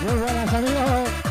Muy buenas amigos.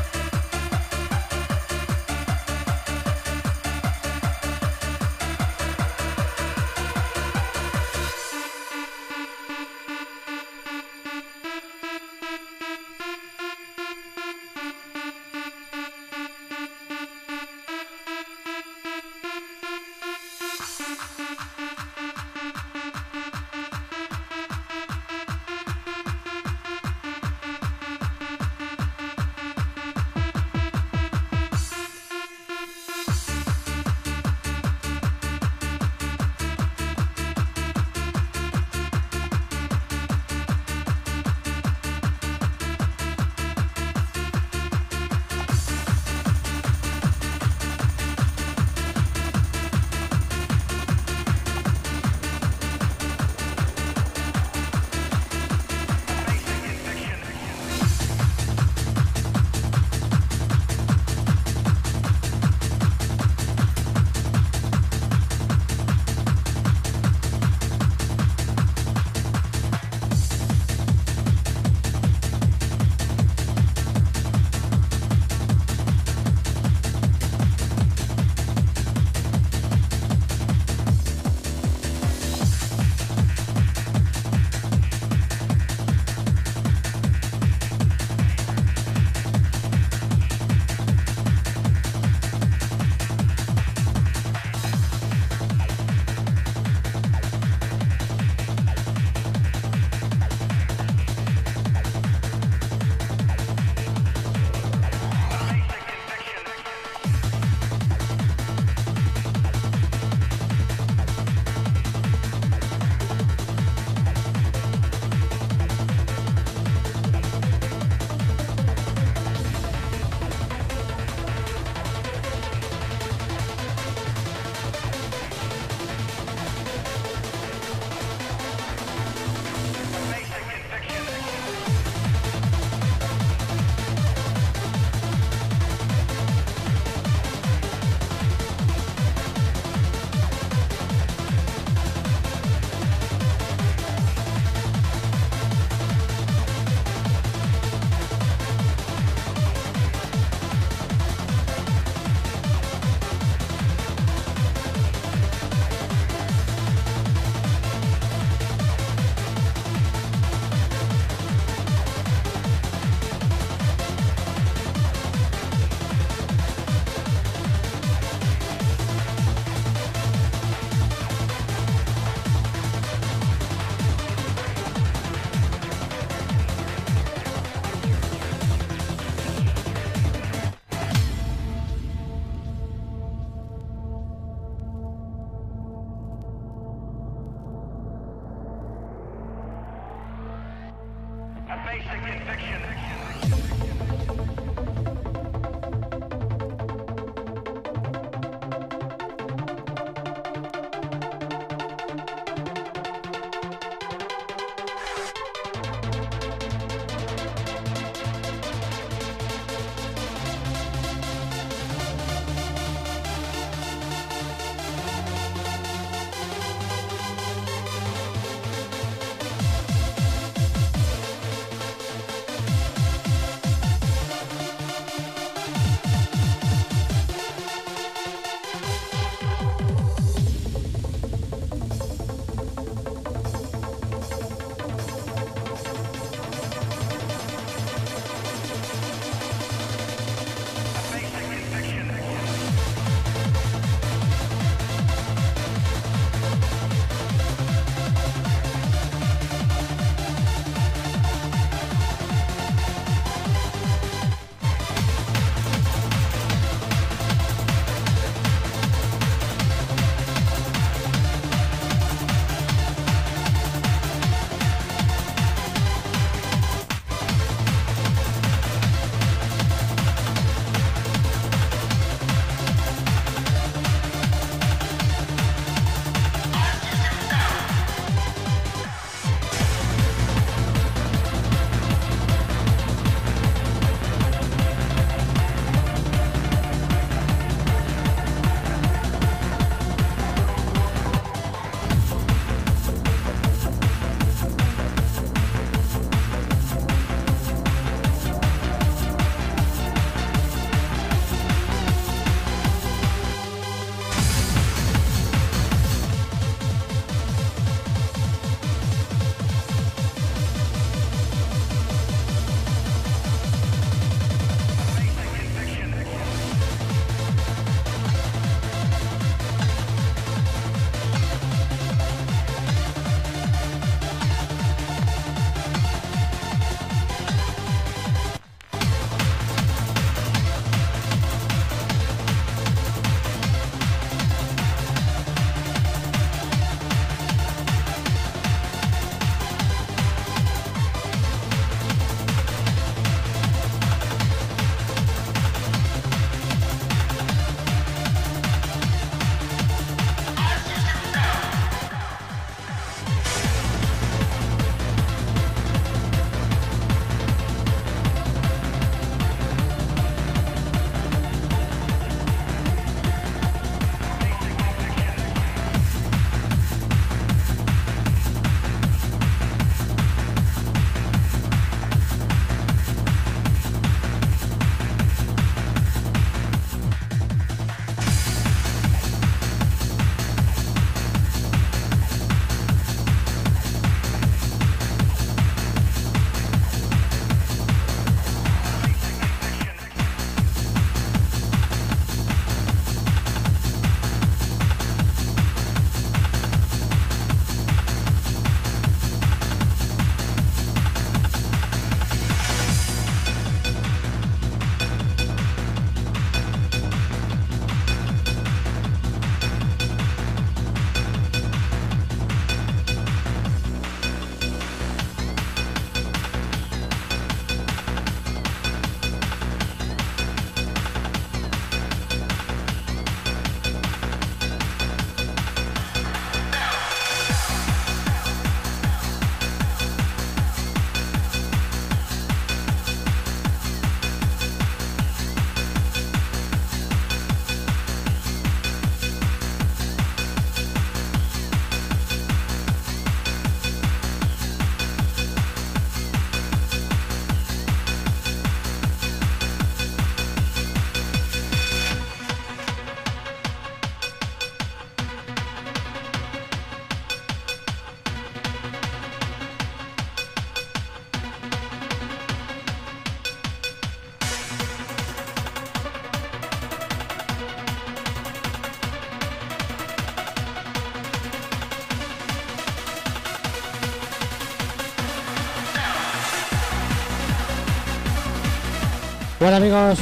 Bueno amigos,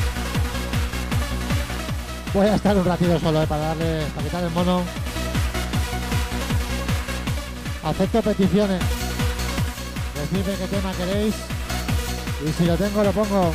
voy a estar un ratito solo eh, para darle, para quitar el mono. Acepto peticiones. Decidme qué tema queréis y si lo tengo lo pongo.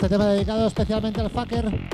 Este tema dedicado especialmente al fucker.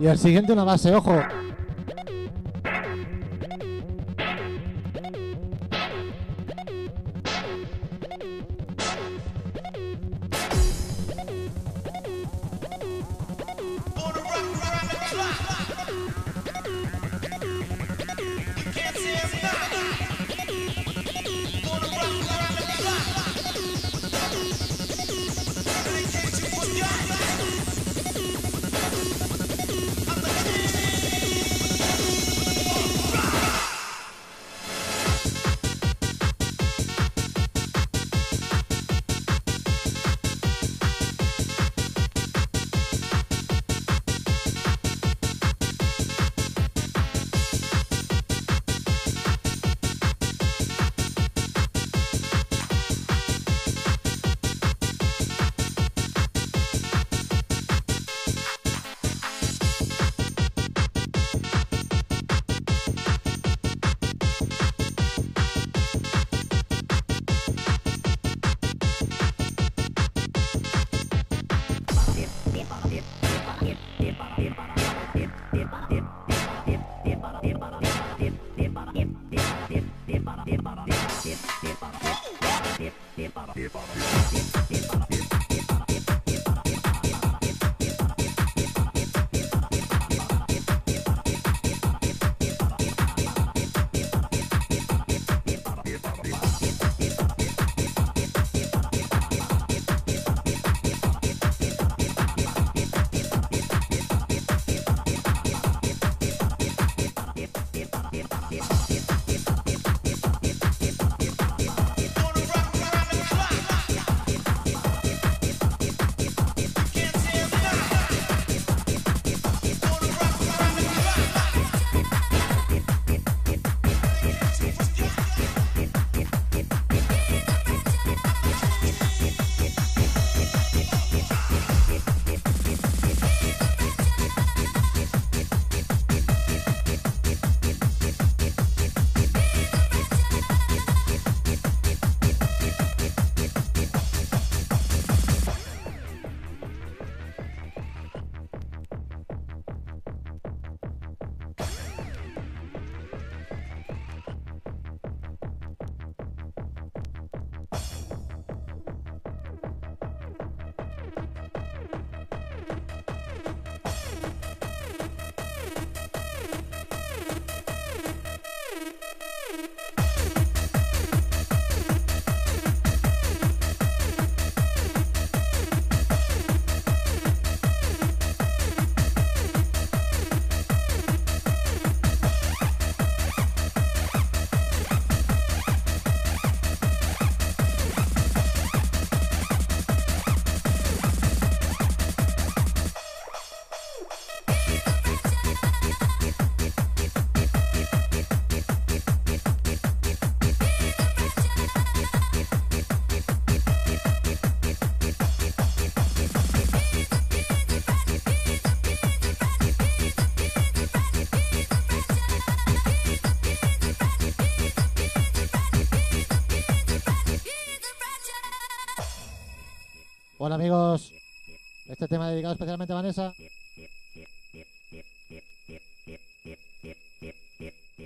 Y el siguiente una base, ojo. Bueno amigos, este tema dedicado especialmente a Vanessa.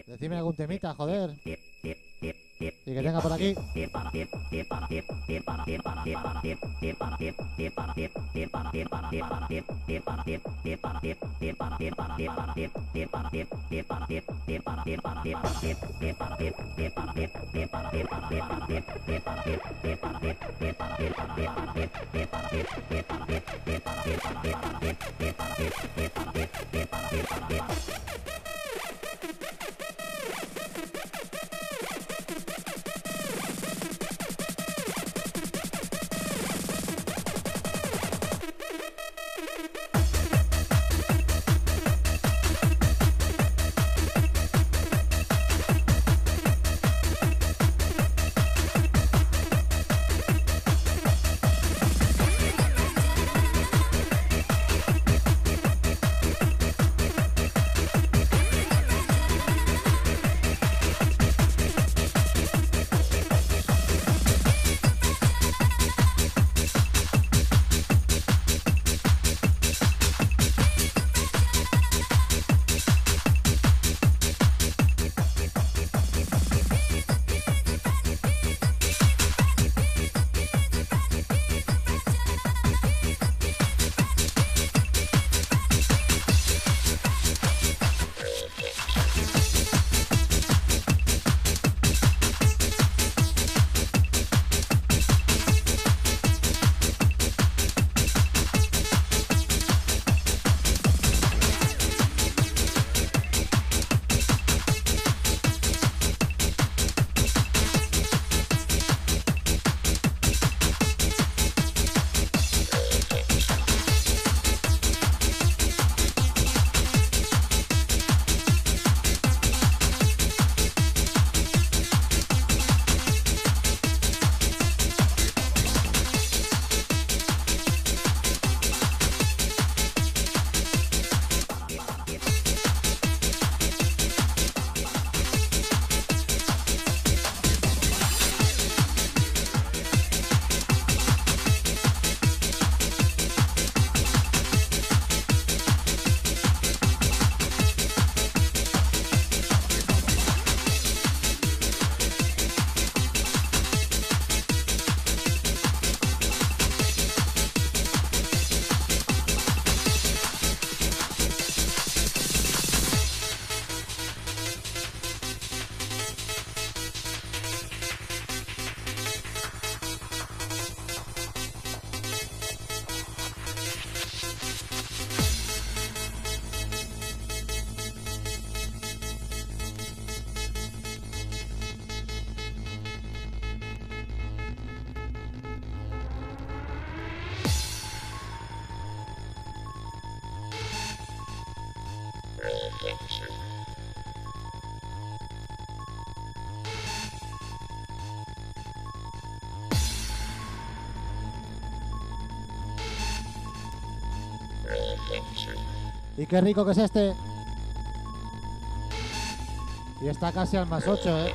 Decidme algún temita, joder. Que tenga por aquí. Qué rico que es este. Y está casi al más 8, ¿eh?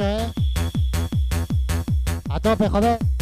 Al más 8, ¿eh? A tope, joder.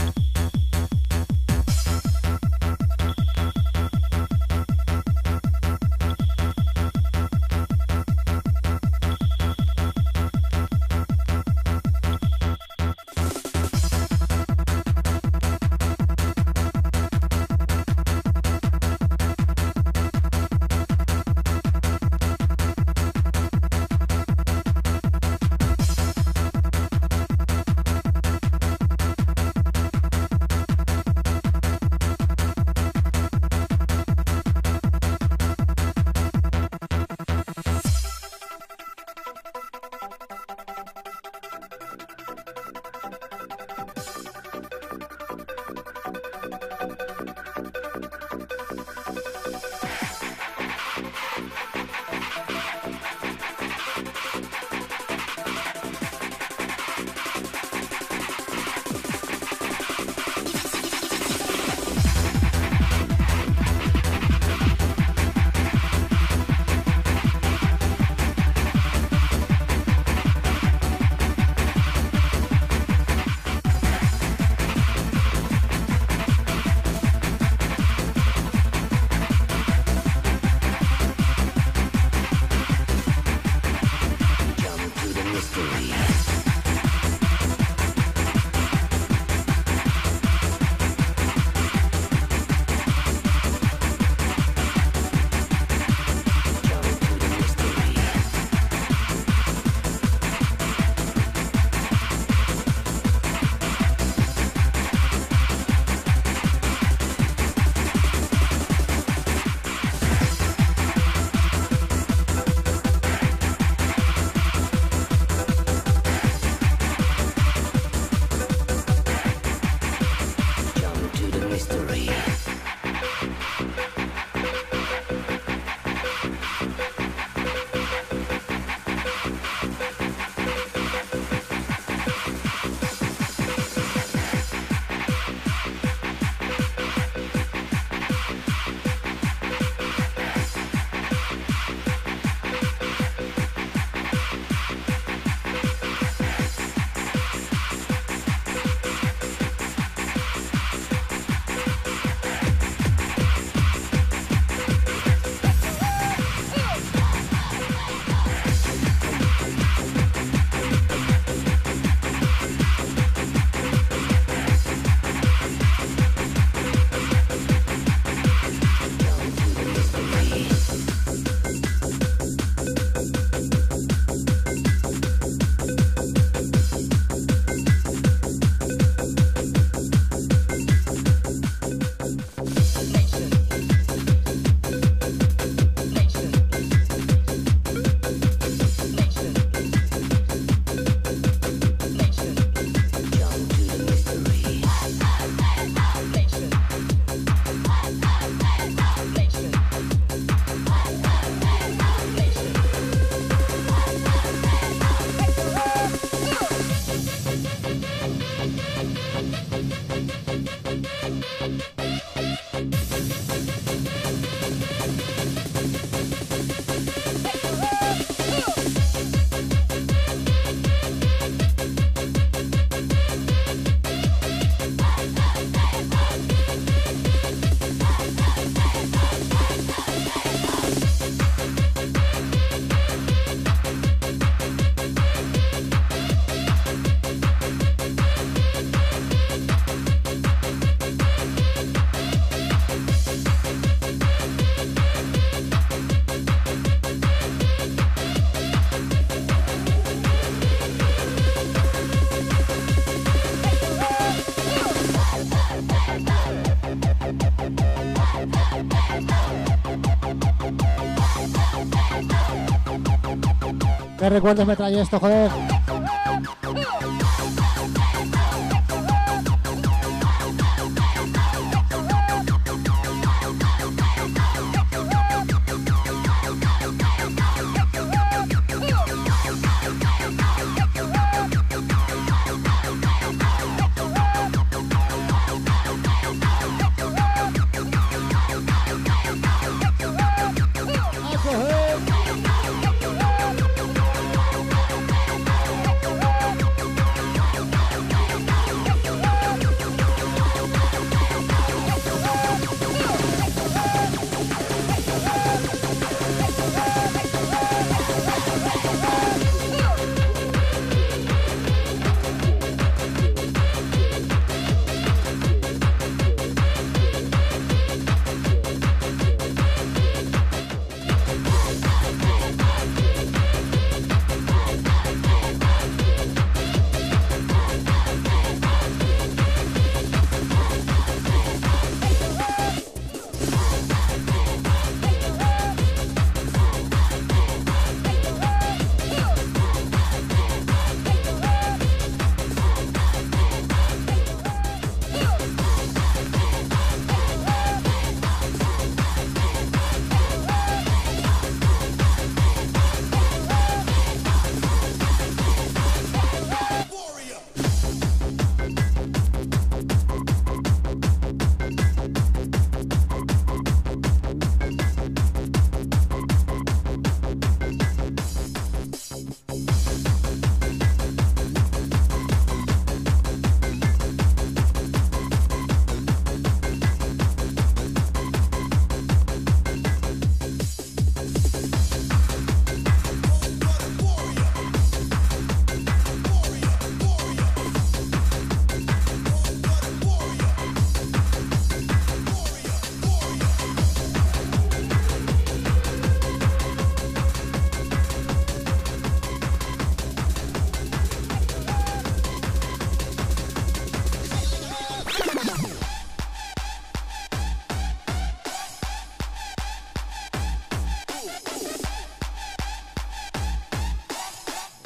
Recuerdos me trae esto, joder?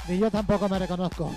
Ni yo tampoco me reconozco.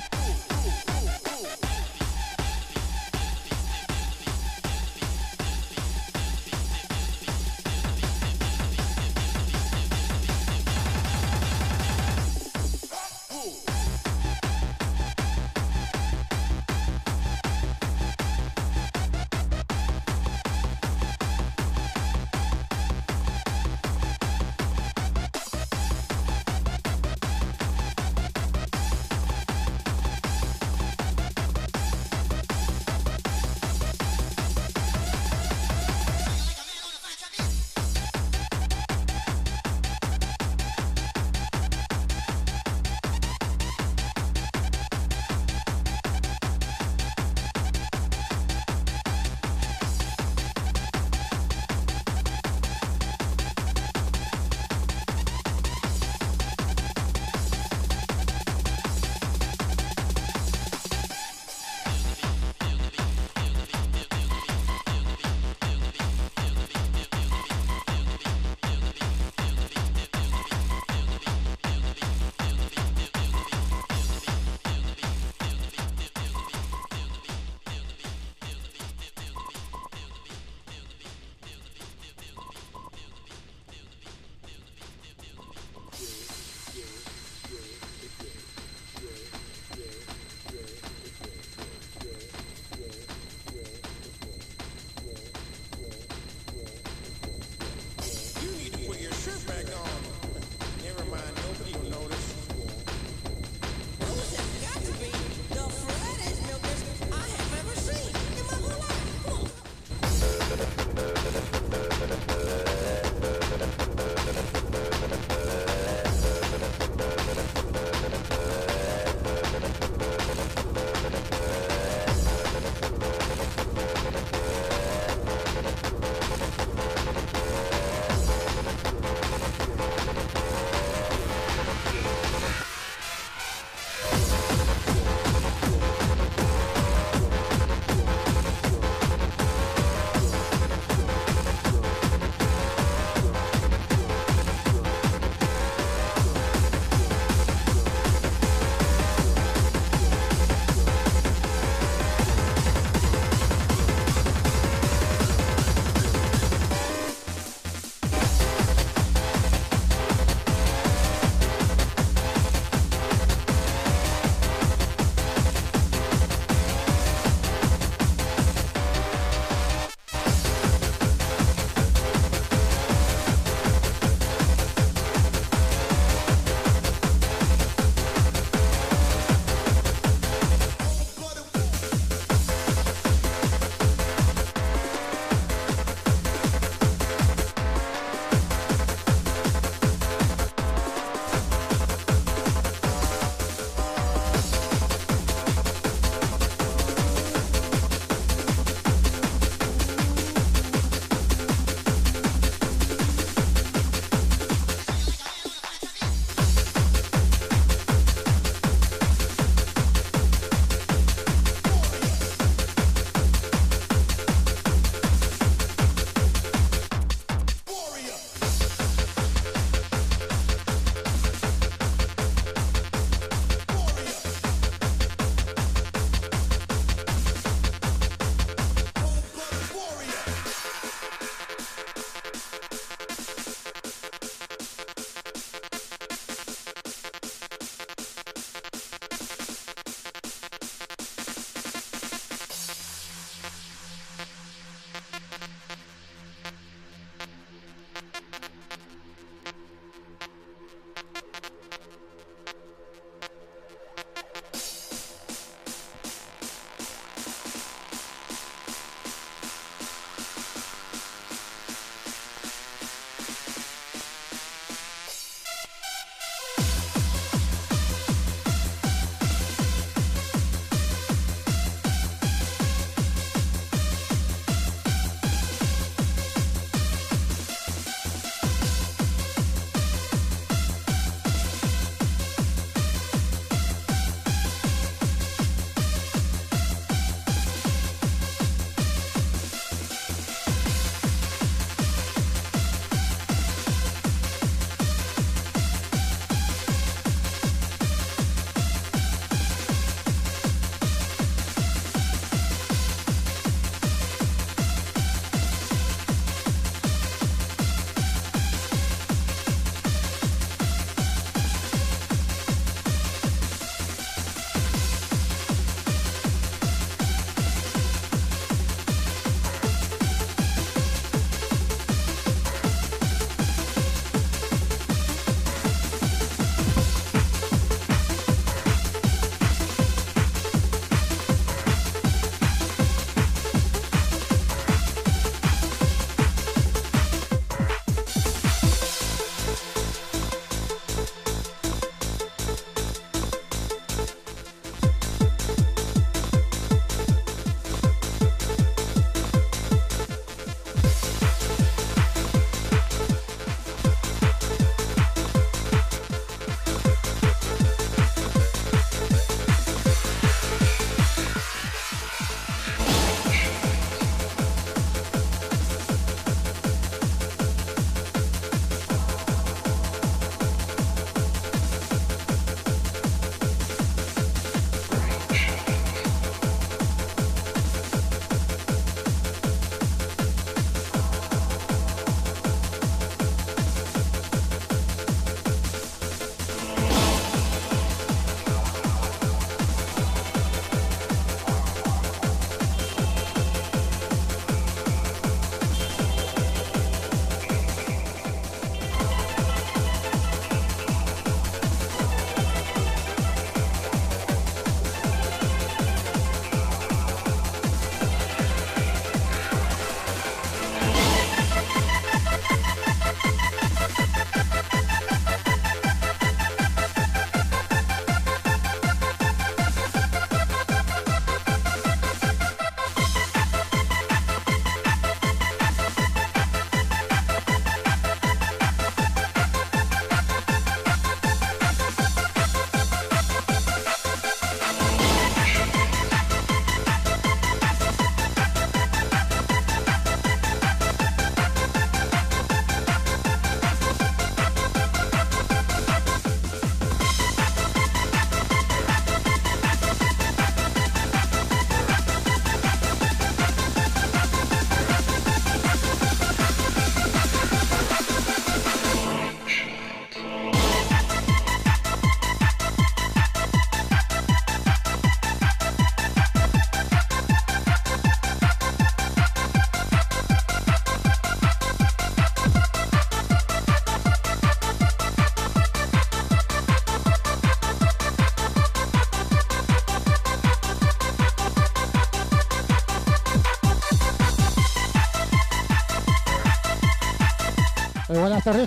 Muy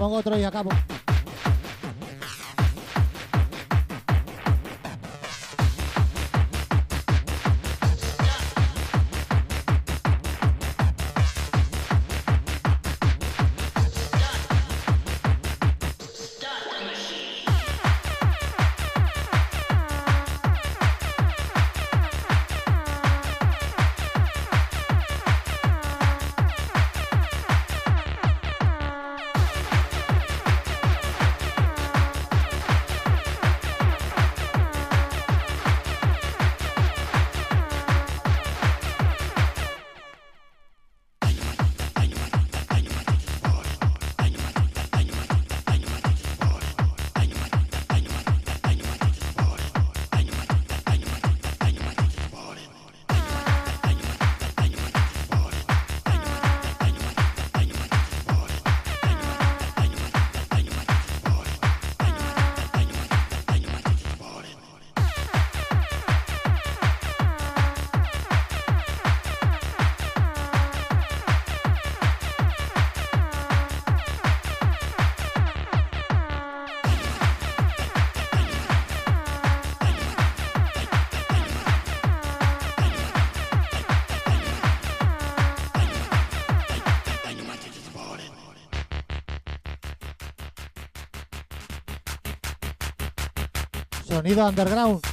pongo otro y acabo. Sonido underground.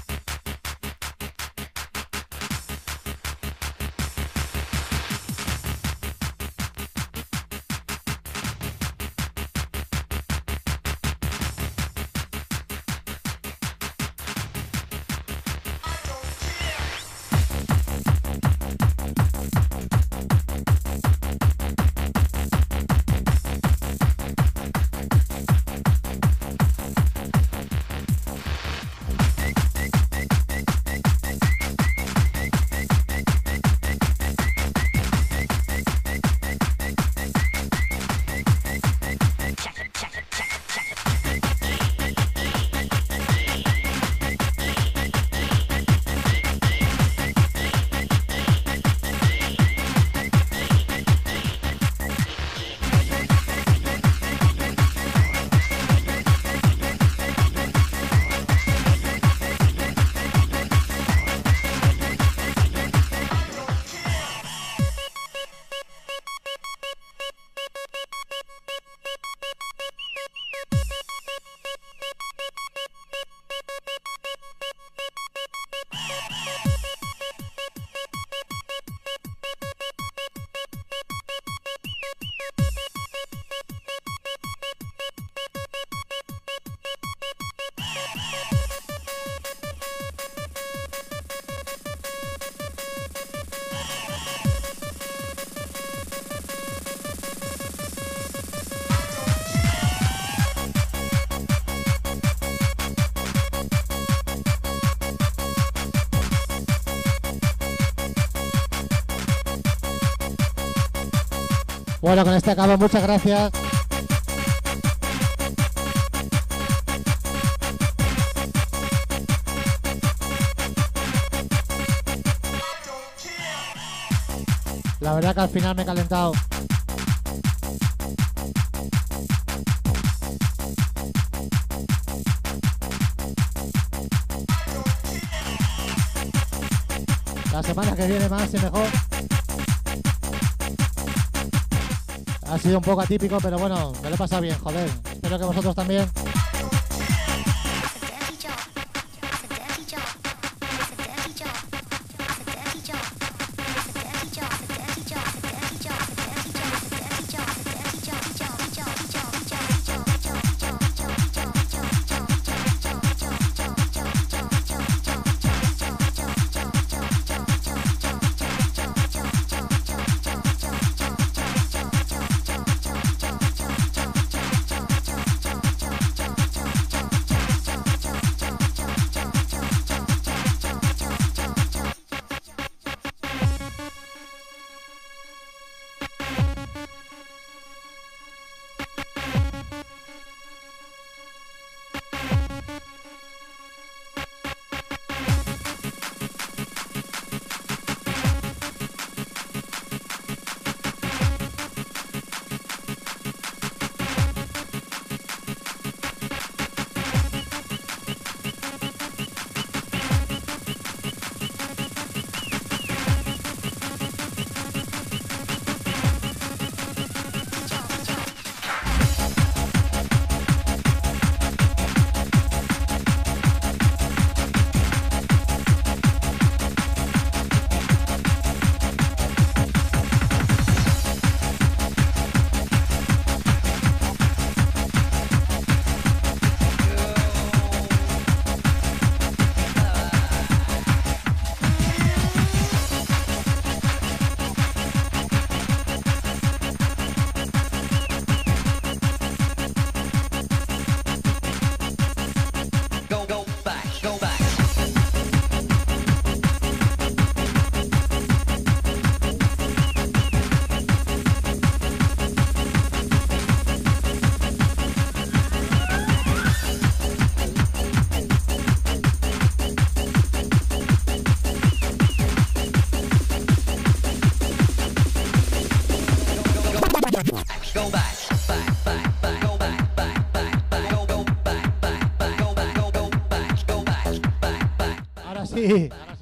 Bueno, con este acabo, muchas gracias. La verdad que al final me he calentado. La semana que viene más y mejor. Ha sido un poco atípico, pero bueno, me lo he pasado bien, joder. Espero que vosotros también.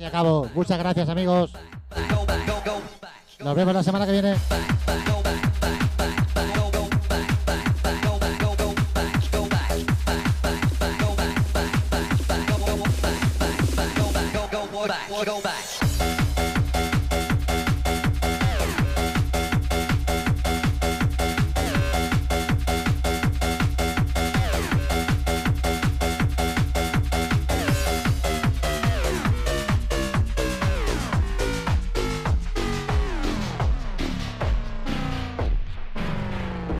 Acabo. Muchas gracias, amigos. Nos vemos la semana que viene.